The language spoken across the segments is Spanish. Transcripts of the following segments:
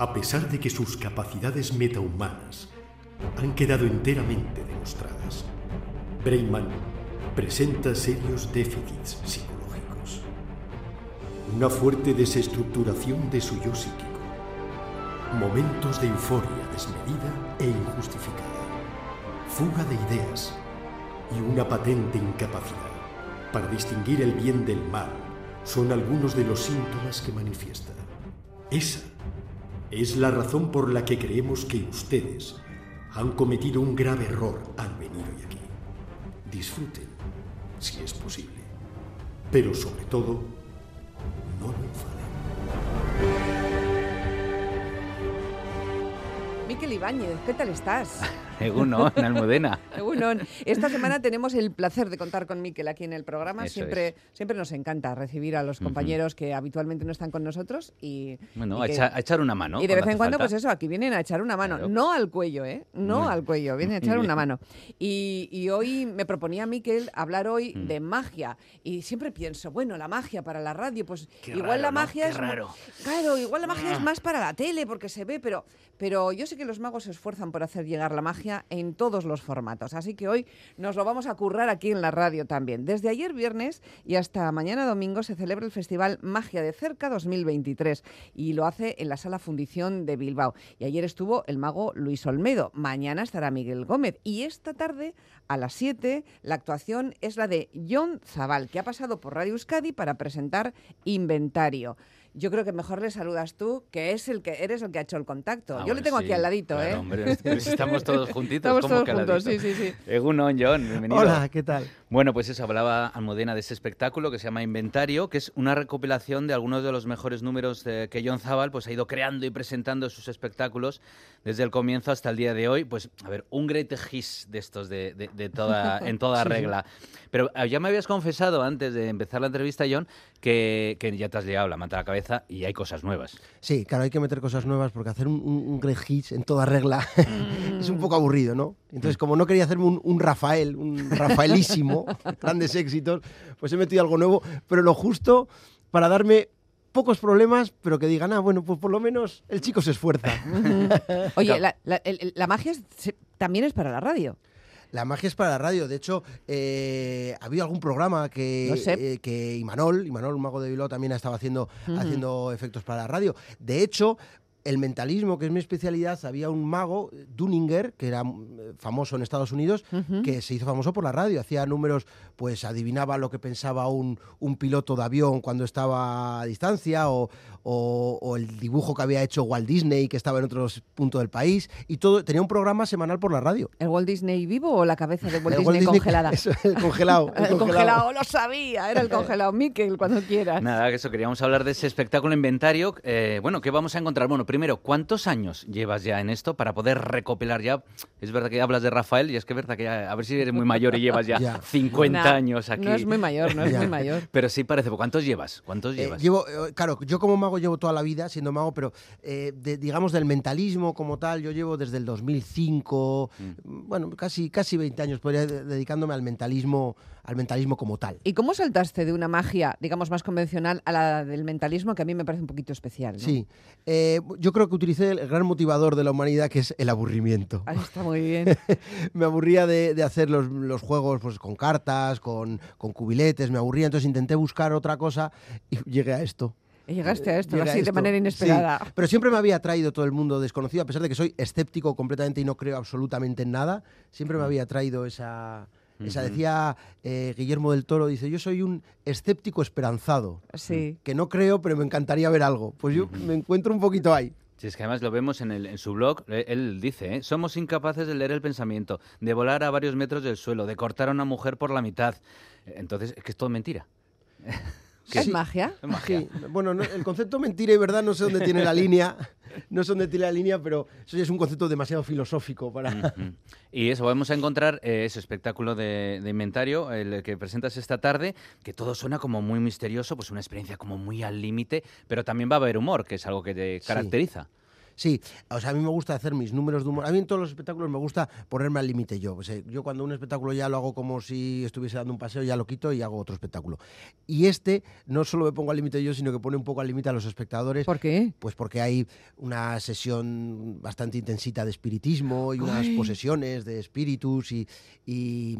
A pesar de que sus capacidades metahumanas han quedado enteramente demostradas, Brayman presenta serios déficits psicológicos. Una fuerte desestructuración de su yo psíquico. Momentos de euforia desmedida e injustificada. Fuga de ideas y una patente incapacidad para distinguir el bien del mal son algunos de los síntomas que manifiesta. Esa es la razón por la que creemos que ustedes han cometido un grave error al venir hoy aquí. Disfruten, si es posible, pero sobre todo, no lo enfaden. Miquel Ibáñez, ¿qué tal estás? Egunon, Almudena. Egunon. Esta semana tenemos el placer de contar con Miquel aquí en el programa. Eso siempre, es. siempre nos encanta recibir a los compañeros que habitualmente no están con nosotros y, Bueno, y a, que- echa- a echar una mano. y de vez en cuando, falta. pues eso, aquí vienen a echar una mano. Claro. No al cuello, ¿eh? No al cuello, vienen a echar una mano. Y, y hoy me proponía Miquel hablar hoy Mm. de magia. Y siempre pienso, bueno, la magia para la radio, pues Qué igual raro, la ¿no? magia Qué es. raro. Claro, igual la magia es Ah. más para la tele porque se ve, pero, pero yo sé que los magos se esfuerzan por hacer llegar la magia en todos los formatos. Así que hoy nos lo vamos a currar aquí en la radio también. Desde ayer viernes y hasta mañana domingo se celebra el Festival Magia de Cerca 2023 y lo hace en la Sala Fundición de Bilbao. Y ayer estuvo el mago Luis Olmedo. Mañana estará Miguel Gómez. Y esta tarde, a las 7, la actuación es la de John Zabal, que ha pasado por Radio Euskadi para presentar Inventario. Yo creo que mejor le saludas tú, que es el que eres el que ha hecho el contacto. Ah, Yo bueno, le tengo aquí al ladito, claro, ¿eh? hombre, estamos todos juntitos. Estamos ¿cómo todos que al juntos, ladito? sí, sí, sí. Egunon, John, bienvenido. Hola, ¿qué tal? Bueno, pues eso, hablaba Almudena de ese espectáculo que se llama Inventario, que es una recopilación de algunos de los mejores números eh, que John Zabal pues, ha ido creando y presentando sus espectáculos desde el comienzo hasta el día de hoy. Pues, a ver, un great hit de estos de, de- de toda, en toda Sí, regla. Pero eh, ya me habías confesado antes de empezar la entrevista, John, que, que ya te has llegado la manta a la cabeza y hay cosas nuevas. Sí, claro, hay que meter cosas nuevas porque hacer un, un, hits en toda regla es un poco aburrido, ¿no? Entonces, como no quería hacerme un, un Rafael, un Rafaelísimo, grandes éxitos, pues he metido algo nuevo, pero lo justo para darme pocos problemas, pero que digan, ah, bueno, pues por lo menos el chico se esfuerza. Oye, Claro. la, la- el- el- la magia es- se- también es para la radio. La magia es para la radio. De hecho, eh, ha habido algún programa que, sé. eh, que Imanol, Imanol, un mago de Bilbao, también estaba haciendo, haciendo efectos para la radio. De hecho, el mentalismo, que es mi especialidad, había un mago, Dunninger, que era mm, famoso en Estados Unidos, que se hizo famoso por la radio. Hacía números, pues adivinaba lo que pensaba un, un piloto de avión cuando estaba a distancia, o, o- o el dibujo que había hecho Walt Disney, que estaba en otro punto del país. Y todo tenía un programa semanal por la radio. ¿El Walt Disney vivo o la cabeza de Walt El Disney, Walt Disney- congelada? eso, el congelado. el El congelado, lo sabía, era el congelado. Miquel, cuando quieras. Nada, que eso, queríamos hablar de ese espectáculo inventario. Eh, bueno, ¿qué vamos a encontrar? Bueno, primero, ¿cuántos años llevas ya en esto para poder recopilar ya? Es verdad que hablas de Rafael y es que es verdad que ya, a ver si eres muy mayor y llevas ya, Ya. 50 Nah, años aquí. No es muy mayor, no es Ya. muy mayor. Pero sí parece. ¿Cuántos llevas? ¿Cuántos Eh, llevas? llevo, eh, claro, yo como mago llevo toda la vida siendo mago, pero eh, de- digamos del mentalismo como tal, yo llevo desde el 2005, Mm. bueno, casi, casi 20 años podría dedicándome al mentalismo, al mentalismo como tal. ¿Y cómo saltaste de una magia, digamos, más convencional a la del mentalismo, que a mí me parece un poquito especial? ¿no? Sí, Eh, yo creo que utilicé el gran motivador de la humanidad que es el aburrimiento. Ahí está muy bien. me aburría de, de hacer los, los juegos pues, con cartas, con, con cubiletes, me aburría, entonces intenté buscar otra cosa y llegué a esto. Y llegaste a esto, a así de manera Sí, inesperada. pero siempre me había atraído todo el mundo desconocido, a pesar de que soy escéptico completamente y no creo absolutamente en nada, siempre me había atraído esa... Esa Ujú. decía eh, Guillermo del Toro, dice, yo soy un escéptico esperanzado, Sí. que no creo, pero me encantaría ver algo. Pues yo me encuentro un poquito ahí. Si es que además lo vemos en, el- en su blog, eh, él dice, ¿eh? somos incapaces de leer el pensamiento, de volar a varios metros del suelo, de cortar a una mujer por la mitad. Entonces, es que es todo mentira. ¿Es Sí. magia? Es magia. Sí, bueno, no- el concepto mentira y verdad no sé dónde tiene la línea, no sé dónde tiene la línea, pero eso ya es un concepto demasiado filosófico para... Y eso, vamos a encontrar eh, ese espectáculo de, de inventario, el que presentas esta tarde, que todo suena como muy misterioso, pues una experiencia como muy al límite, pero también va a haber humor, que es algo que te caracteriza. Sí, o sea, a mí me gusta hacer mis números de humor. A mí en todos los espectáculos me gusta ponerme al límite yo. O sea, yo cuando un espectáculo ya lo hago como si estuviese dando un paseo, ya lo quito y hago otro espectáculo. Y este no solo me pongo al límite yo, sino que pone un poco al límite a los espectadores. ¿Por qué? Pues porque hay una sesión bastante intensita de espiritismo y unas Ay. posesiones de espíritus y, y,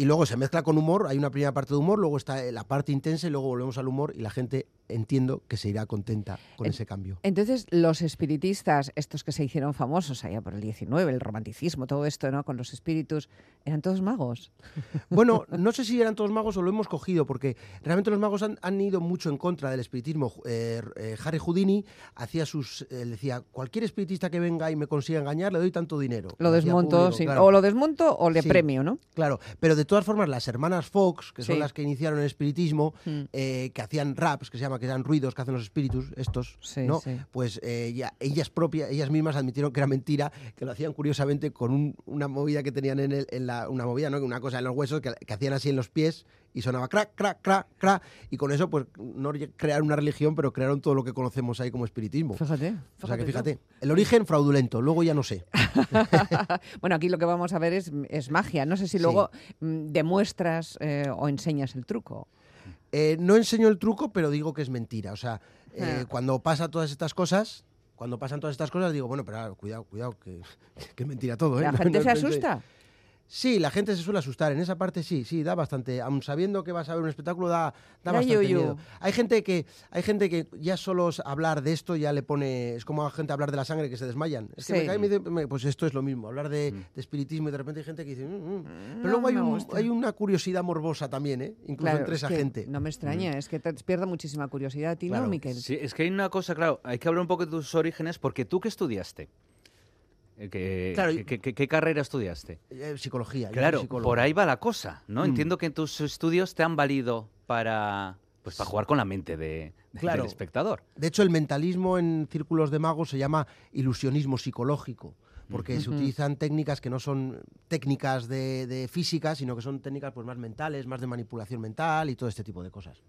y luego se mezcla con humor. Hay una primera parte de humor, luego está la parte intensa y luego volvemos al humor y la gente entiendo que se irá contenta con En- ese cambio. Entonces, los espiritistas, estos que se hicieron famosos allá por el 19, el romanticismo, todo esto, ¿no? Con los espíritus, eran todos magos. Bueno, no sé si eran todos magos o lo hemos cogido, porque realmente los magos han, han ido mucho en contra del espiritismo. Eh, eh, Harry Houdini hacía sus, eh, decía, cualquier espiritista que venga y me consiga engañar, le doy tanto dinero. Lo desmonto, público, sí. claro. o lo desmonto o le Sí. premio, ¿no? Claro, pero de todas formas las hermanas Fox, que son Sí. las que iniciaron el espiritismo, Mm. eh, que hacían raps, que se llama, que eran ruidos que hacen los espíritus, estos, Sí, ¿no? sí. Pues eh, ya- ellas propias, ellas mismas admitieron que era mentira, que lo hacían curiosamente con un- una movida que tenían en, el, en la, una movida, ¿no? Una cosa en los huesos que, que hacían así en los pies y sonaba crack, crack, crack, crack, y con eso pues no crearon una religión, pero crearon todo lo que conocemos ahí como espiritismo. Fíjate. O sea que fíjate, el origen fraudulento, luego ya no sé. bueno, aquí lo que vamos a ver es, es magia. No sé si luego mm, demuestras eh, o enseñas el truco. Eh, no enseño el truco, pero digo que es mentira. O sea, eh, Ah. cuando pasa todas estas cosas, cuando pasan todas estas cosas, digo, bueno, pero ahora, cuidado, cuidado, que, que es mentira todo, ¿eh? ¿La gente no se asusta? Sí, la gente se suele asustar. En esa parte sí, sí, da bastante. Aun sabiendo que vas a ver un espectáculo, da, da bastante yuyu. miedo. Hay gente que, hay gente que ya solo es hablar de esto ya le pone. Es como a gente hablar de la sangre que se desmayan. Es que Sí. me cae y me dice, pues esto es lo mismo. Hablar de, Mm. de espiritismo y de repente hay gente que dice. "Mm, mm". Pero No luego hay, un- hay una curiosidad morbosa también, ¿eh? Incluso Claro, entre es esa que gente. No me extraña, es que te despierta muchísima curiosidad a ti, ¿no, Claro. Miquel? Sí, es que hay una cosa, claro, hay que hablar un poco de tus orígenes, porque tú qué estudiaste. Eh, ¿Qué, Claro, qué- qué- qué carrera estudiaste? Eh, psicología. Claro, por ahí va la cosa, ¿no? Mm. Entiendo que tus estudios te han valido para, pues, para jugar con la mente de, de- Claro. del espectador. De hecho, el mentalismo en círculos de magos se llama ilusionismo psicológico, porque se utilizan técnicas que no son técnicas de, de física, sino que son técnicas pues, más mentales, más de manipulación mental y todo este tipo de cosas.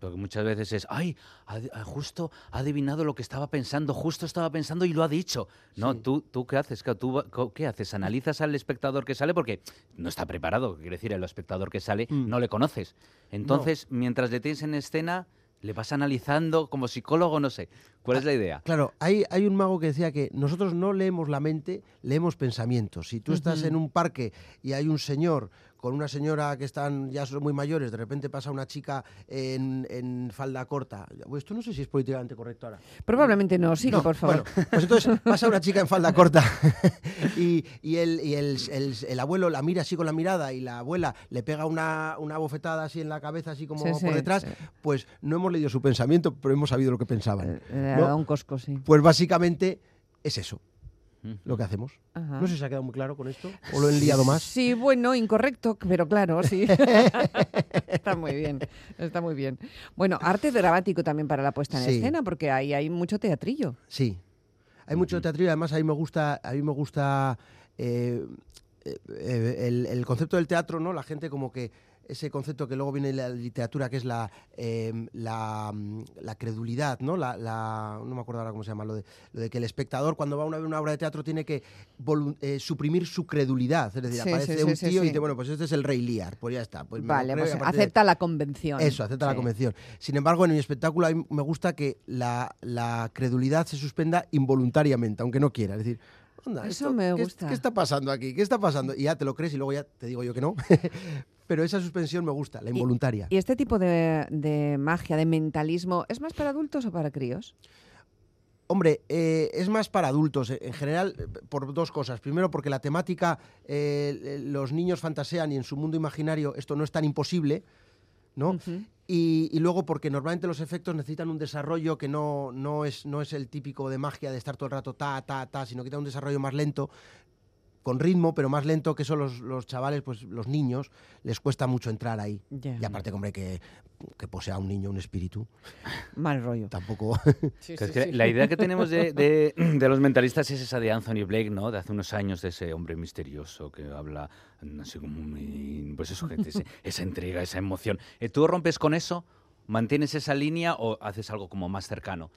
Porque muchas veces es, ay, ha- justo ha adivinado lo que estaba pensando, justo estaba pensando y lo ha dicho. No, Sí. tú, tú qué haces, tú, ¿qué haces? Analizas al espectador que sale porque no está preparado, quiere decir, el espectador que sale Mm. no le conoces. Entonces, mientras le tienes en escena, le vas analizando como psicólogo, no sé. ¿Cuál es la idea? Claro, hay, hay un mago que decía que nosotros no leemos la mente, leemos pensamientos. Si tú estás en un parque y hay un señor con una señora que están ya son muy mayores, de repente pasa una chica en, en falda corta. Pues esto no sé si es políticamente correcto ahora. Probablemente no, sigue, No, por favor. Bueno, pues entonces pasa una chica en falda corta y, y el, y el- el- el abuelo la mira así con la mirada y la abuela le pega una, una bofetada así en la cabeza, así como Sí, por sí, detrás, sí. pues no hemos leído su pensamiento, pero hemos sabido lo que pensaban. Eh, Le ha ¿no? un cosco, sí. Pues básicamente es eso. Lo que hacemos. Ajá. No sé si se ha quedado muy claro con esto o lo he liado más. Sí, bueno, incorrecto, pero claro, sí. está muy bien, está muy bien. Bueno, arte dramático también para la puesta en Sí. escena, porque ahí hay mucho teatrillo. Sí. Hay mucho teatro y además a mí me gusta, a mí me gusta eh, eh, eh, el, el concepto del teatro, ¿no? La gente como que ese concepto que luego viene en la literatura, que es la, eh, la, mm, la credulidad, ¿no? La, la- no me acuerdo ahora cómo se llama, lo de, lo de que el espectador cuando va a una, una obra de teatro tiene que eh, suprimir su credulidad. Es decir, Sí, aparece sí, un sí, tío y dice, bueno, pues este es el rey Lear, pues ya está. Pues me vale, pues de- acepta la convención. eso, acepta la convención. Sin embargo, en mi espectáculo a mí me gusta que la, la credulidad se suspenda involuntariamente, aunque no quiera. Es decir, "Onda, Eso esto- me ¿qué, gusta. ¿qué está pasando aquí? ¿Qué está pasando? Y ya te lo crees y luego ya te digo yo que no. Pero esa suspensión me gusta, la involuntaria. ¿Y este tipo de, de magia, de mentalismo, es más para adultos o para críos? Hombre, eh, es más para adultos, eh, en general, eh, por dos cosas. Primero, porque la temática, eh, los niños fantasean y en su mundo imaginario esto no es tan imposible, ¿no? Y luego porque normalmente los efectos necesitan un desarrollo que no, no, es, no es el típico de magia de estar todo el rato ta, ta, ta, sino que tiene un desarrollo más lento, con ritmo, pero más lento que eso los, los chavales, pues los niños, les cuesta mucho entrar ahí. Y aparte, hombre, que, que posea un niño un espíritu, Mal rollo. tampoco... Que es que La idea que tenemos de, de- de los mentalistas es esa de Anthony Blake, ¿no? De hace unos años, de ese hombre misterioso que habla así como muy... Pues eso, gente, ese- esa entrega, esa emoción. Eh, ¿Tú rompes con eso? ¿Mantienes esa línea o haces algo como más cercano?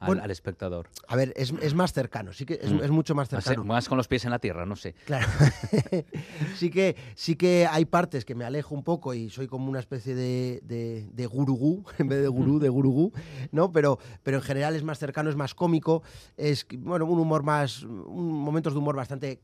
Al, Bueno, al espectador. A ver, es, es más cercano, sí que es, Mm. es mucho más cercano. más con los pies en la tierra, no sé. Claro. sí, que, sí que hay partes que me alejo un poco y soy como una especie de, de, de gurugú, en vez de gurú, de gurugú, ¿no? Pero, pero en general es más cercano, es más cómico, es, bueno, un humor más, un, momentos de humor bastante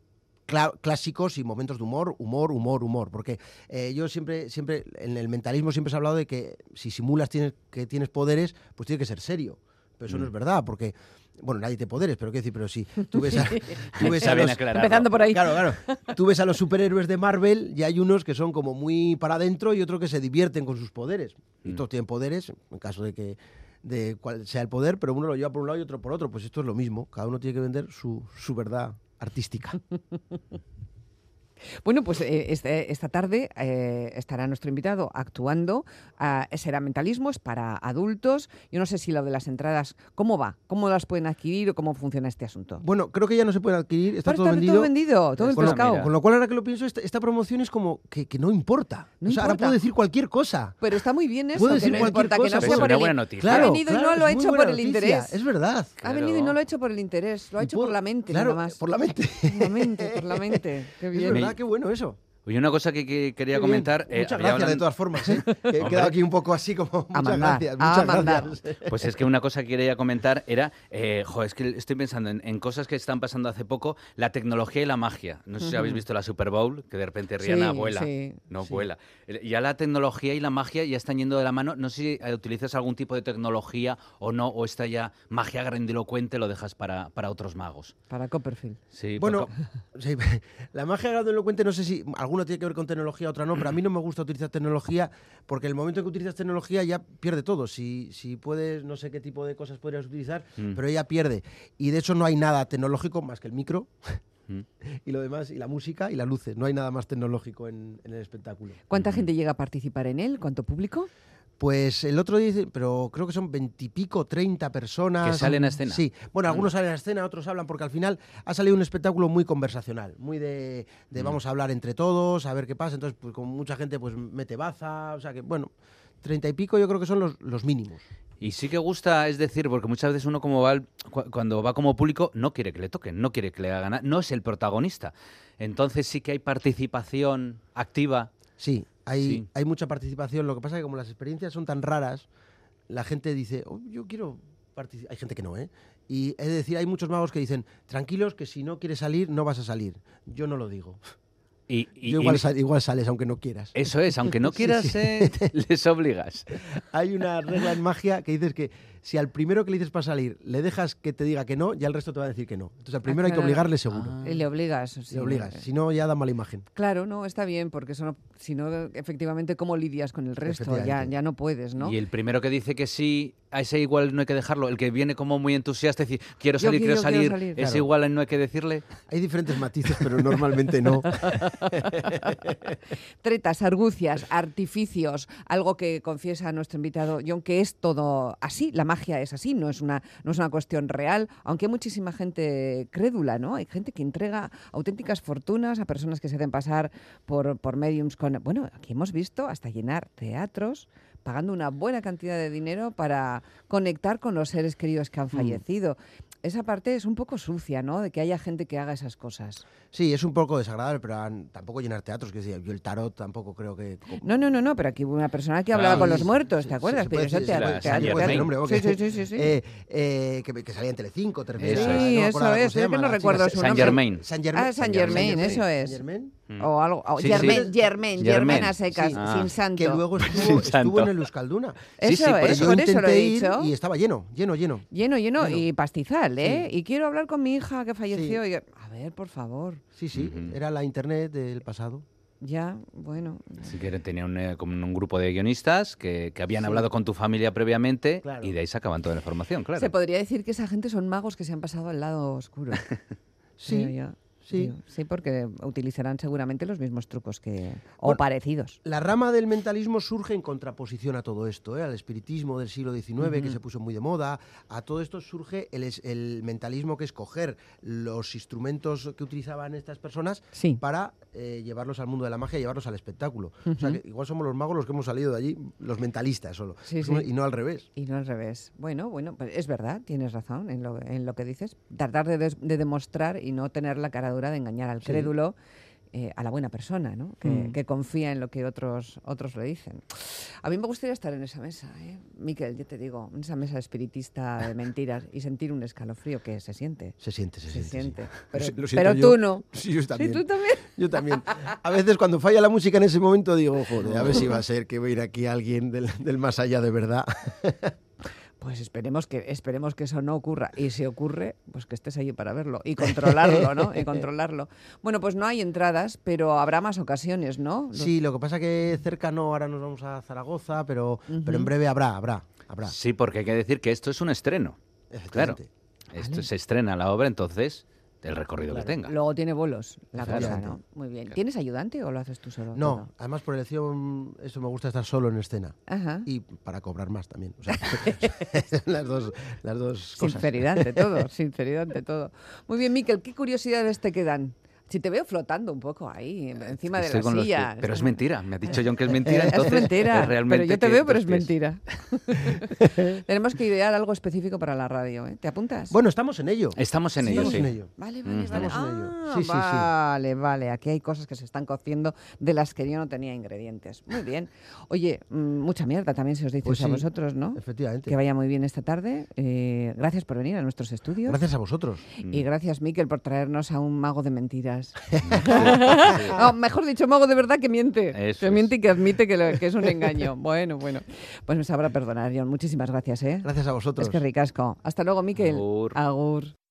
clásicos y momentos de humor, humor, humor, humor. Porque eh, yo siempre, siempre, en el mentalismo siempre se ha hablado de que si simulas tienes, que tienes poderes, pues tiene que ser serio. Pero eso no Mm. es verdad, porque, bueno, nadie tiene poderes, pero quiero decir, pero si tú ves a, tú ves a los. Empezando por ahí. Claro, claro. Tú ves a los superhéroes de Marvel y hay unos que son como muy para adentro y otros que se divierten con sus poderes. Y Mm. todos tienen poderes, en caso de que de cuál sea el poder, pero uno lo lleva por un lado y otro por otro. Pues esto es lo mismo. Cada uno tiene que vender su, su verdad artística. Bueno, pues eh, este- esta tarde eh, estará nuestro invitado actuando. ah, será mentalismo, es para adultos. Yo no sé si lo de las entradas, ¿cómo va? ¿Cómo las pueden adquirir o cómo funciona este asunto? Bueno, creo que ya no se pueden adquirir, está todo vendido. todo vendido, todo el Con lo-. Con lo cual, ahora que lo pienso, esta, esta promoción es como que, que no importa. No o sea, ahora importa. puedo decir cualquier cosa. Pero está muy bien eso, Puedo que decir no cualquier importa, que cosa, no pero sea es por una el buena noticia. Ha Claro, venido y claro, no lo ha hecho por el noticia, interés. Es verdad. Ha venido y Claro. no lo ha hecho por el interés, lo ha Y hecho puedo- por la mente, Claro, nada más. por la mente. Por la mente, por la mente. Qué bien. Verdad, qué bueno eso. Oye, una cosa que, que quería comentar. eh, Muchas gracias de todas formas. ¿eh? He quedado aquí un poco así como. Muchas mandar, gracias. a Muchas mandar. gracias. Pues es que una cosa que quería comentar era, eh, jo, es que estoy pensando en, en cosas que están pasando hace poco, la tecnología y la magia. No sé si habéis Ujú. visto la Super Bowl, que de repente Rihanna Sí, vuela. sí, no sí. vuela. Ya la tecnología y la magia ya están yendo de la mano. No sé si eh, utilizas algún tipo de tecnología o no, o esta ya magia grandilocuente lo dejas para, para otros magos. Para Copperfield. Sí, Bueno, la magia grandilocuente no sé si alguno tiene que ver con tecnología, otra no, pero a mí no me gusta utilizar tecnología porque el momento en que utilizas tecnología ya pierde todo. Si, si puedes, no sé qué tipo de cosas podrías utilizar, Mm. pero ella pierde. Y de hecho no hay nada tecnológico más que el micro Mm. y lo demás, y la música y las luces. No hay nada más tecnológico en, en el espectáculo. ¿Cuánta gente llega a participar en él? ¿Cuánto público? Pues el otro día, dice- pero creo que son veintipico, treinta personas. Que salen a escena. Sí, bueno, algunos salen a escena, otros hablan, porque al final ha salido un espectáculo muy conversacional, muy de, de Mm. vamos a hablar entre todos, a ver qué pasa. Entonces, pues con mucha gente pues mete baza, o sea que, bueno, treinta y pico yo creo que son los, los mínimos. Y sí que gusta, es decir, porque muchas veces uno como va al- cuando va como público no quiere que le toquen, no quiere que le hagan no es el protagonista. Entonces sí que hay participación activa. Sí, hay, Sí. hay mucha participación. Lo que pasa es que como las experiencias son tan raras, la gente dice, "Oh, yo quiero participar. Hay gente que no, ¿eh? Y es decir, hay muchos magos que dicen, tranquilos, que si no quieres salir, no vas a salir. Yo no lo digo. Y, y- Yo y- igual, sal- igual sales aunque no quieras. eso es, aunque no Sí, quieras, sí. eh, les obligas. Hay una regla en magia que dices que si al primero que le dices para salir le dejas que te diga que no, ya el resto te va a decir que no. Entonces al primero hay que obligarle seguro. Ah. Y le obligas. sí. Le obligas. Si no, ya da mala imagen. Claro, no, está bien, porque eso no, si no, efectivamente, ¿cómo lidias con el resto? Ya, ya no puedes, ¿no? Y el primero que dice que sí, a ese igual no hay que dejarlo. El que viene como muy entusiasta, decir, quiero Yo salir, quiero, quiero- quiero salir, salir. ese Claro. igual no hay que decirle. Hay diferentes matices, pero normalmente no. Tretas, argucias, artificios, algo que confiesa nuestro invitado John, que es todo así, la magia es así, no es una, no es una cuestión real, aunque hay muchísima gente crédula, ¿no? Hay gente que entrega auténticas fortunas a personas que se hacen pasar por, por mediums con... Bueno, aquí hemos visto hasta llenar teatros pagando una buena cantidad de dinero para conectar con los seres queridos que han fallecido. Esa parte es un poco sucia, ¿no? De que haya gente que haga esas cosas. Sí, es un poco desagradable, pero tampoco llenar teatros. Que yo el tarot tampoco creo que. No, no, no, no, pero aquí hubo una persona que hablaba Claro. con los Sí, muertos, ¿te acuerdas? sí, Pero eso te-. Sí, sí, sí, sí. Eh, eh, que, que salía en Telecinco, te refieres no Sí, eso es, es que no recuerdo su San nombre. Germain. San Germain. Ah, San Germain, eso es. San Germain. Mm. O algo, o Sí, sí. Germain, Germain, Germain. Germain a secas, Sí. Ah. sin santo. Que luego Sin estuvo, estuvo en el Euskalduna. Sí, Eso sí, por es, eso. Por eso lo he dicho. y estaba lleno, lleno, lleno. Lleno, lleno Lleno. y pastizal, ¿eh? Sí. Y quiero hablar con mi hija que falleció. y- a ver, por favor. Sí, sí, Ujú. era la internet del pasado. Ya, bueno. Si que tenía un, eh, como un grupo de guionistas que, que habían Sí. hablado con tu familia previamente Claro. y de ahí sacaban toda la información, claro. Se podría decir que esa gente son magos que se han pasado al lado oscuro. Sí, Sí. Sí, porque utilizarán seguramente los mismos trucos que o parecidos. La rama del mentalismo surge en contraposición a todo esto, ¿eh? al espiritismo del siglo XIX, que se puso muy de moda. A todo esto surge el, el mentalismo, que es coger los instrumentos que utilizaban estas personas Sí. para eh, llevarlos al mundo de la magia llevarlos al espectáculo. O sea, que igual somos los magos los que hemos salido de allí, los mentalistas solo, Sí, Somos- sí. y no al revés. Y no al revés. Bueno, bueno, pues es verdad, tienes razón en lo, en lo que dices. Tratar de, de demostrar y no tener la cara de engañar al Sí. crédulo, eh, a la buena persona, ¿no? Que, Mm. que confía en lo que otros, otros le dicen. A mí me gustaría estar en esa mesa, ¿eh? Miquel, yo te digo, en esa mesa espiritista de mentiras y sentir un escalofrío que se siente. Se siente, se, Se siente. sí. siente. Pero, siento pero yo. tú no. Sí, yo también. Sí, tú también. Yo también. A veces cuando falla la música en ese momento digo, joder, a ver si va a ser que va a ir aquí alguien del, del más allá de verdad. Pues esperemos que, esperemos que eso no ocurra. Y si ocurre, pues que estés allí para verlo y controlarlo, ¿no? Y controlarlo. Bueno, pues no hay entradas, pero habrá más ocasiones, ¿no? Sí, lo que pasa que cerca no, ahora nos vamos a Zaragoza, pero, pero en breve habrá, habrá, habrá. Sí, porque hay que decir que esto es un estreno. Claro. Esto se estrena la obra, entonces el recorrido Claro. que tenga. Luego tiene bolos la cosa. ¿no? Muy bien. ¿Tienes ayudante o lo haces tú solo? No, todo? además por elección, eso me gusta estar solo en escena. Ajá. Y para cobrar más también. O sea, las dos, las dos cosas. Sinceridad ante todo, sinceridad ante todo. Muy bien, Miquel, ¿qué curiosidades te quedan? Si te veo flotando un poco ahí, encima de Estoy la silla. Pero es mentira. Me ha dicho John que es mentira, Es mentira, es realmente pero yo te veo, pero es pies. mentira. Tenemos que idear algo específico para la radio, ¿eh? ¿Te apuntas? Bueno, estamos en ello. Estamos en ello, Estamos sí. en ello. Vale, Mm. vale, vale. Estamos en ello. Ah, Sí, sí, sí. vale, vale. Aquí hay cosas que se están cociendo de las que yo no tenía ingredientes. Muy bien. Oye, mm, mucha mierda también se os dice Pues a sí, vosotros, ¿no? Efectivamente. Que vaya muy bien esta tarde. Eh, gracias por venir a nuestros estudios. Gracias a vosotros. Y gracias, Miquel, por traernos a un mago de mentiras. No, mejor dicho, mago de verdad que miente. Eso que es. miente y que admite que, lo- que es un engaño. Bueno, bueno. Pues me sabrá perdonar, John. Muchísimas gracias, ¿eh? Gracias a vosotros. Es que ricasco. Hasta luego, Miquel. Agur. Agur.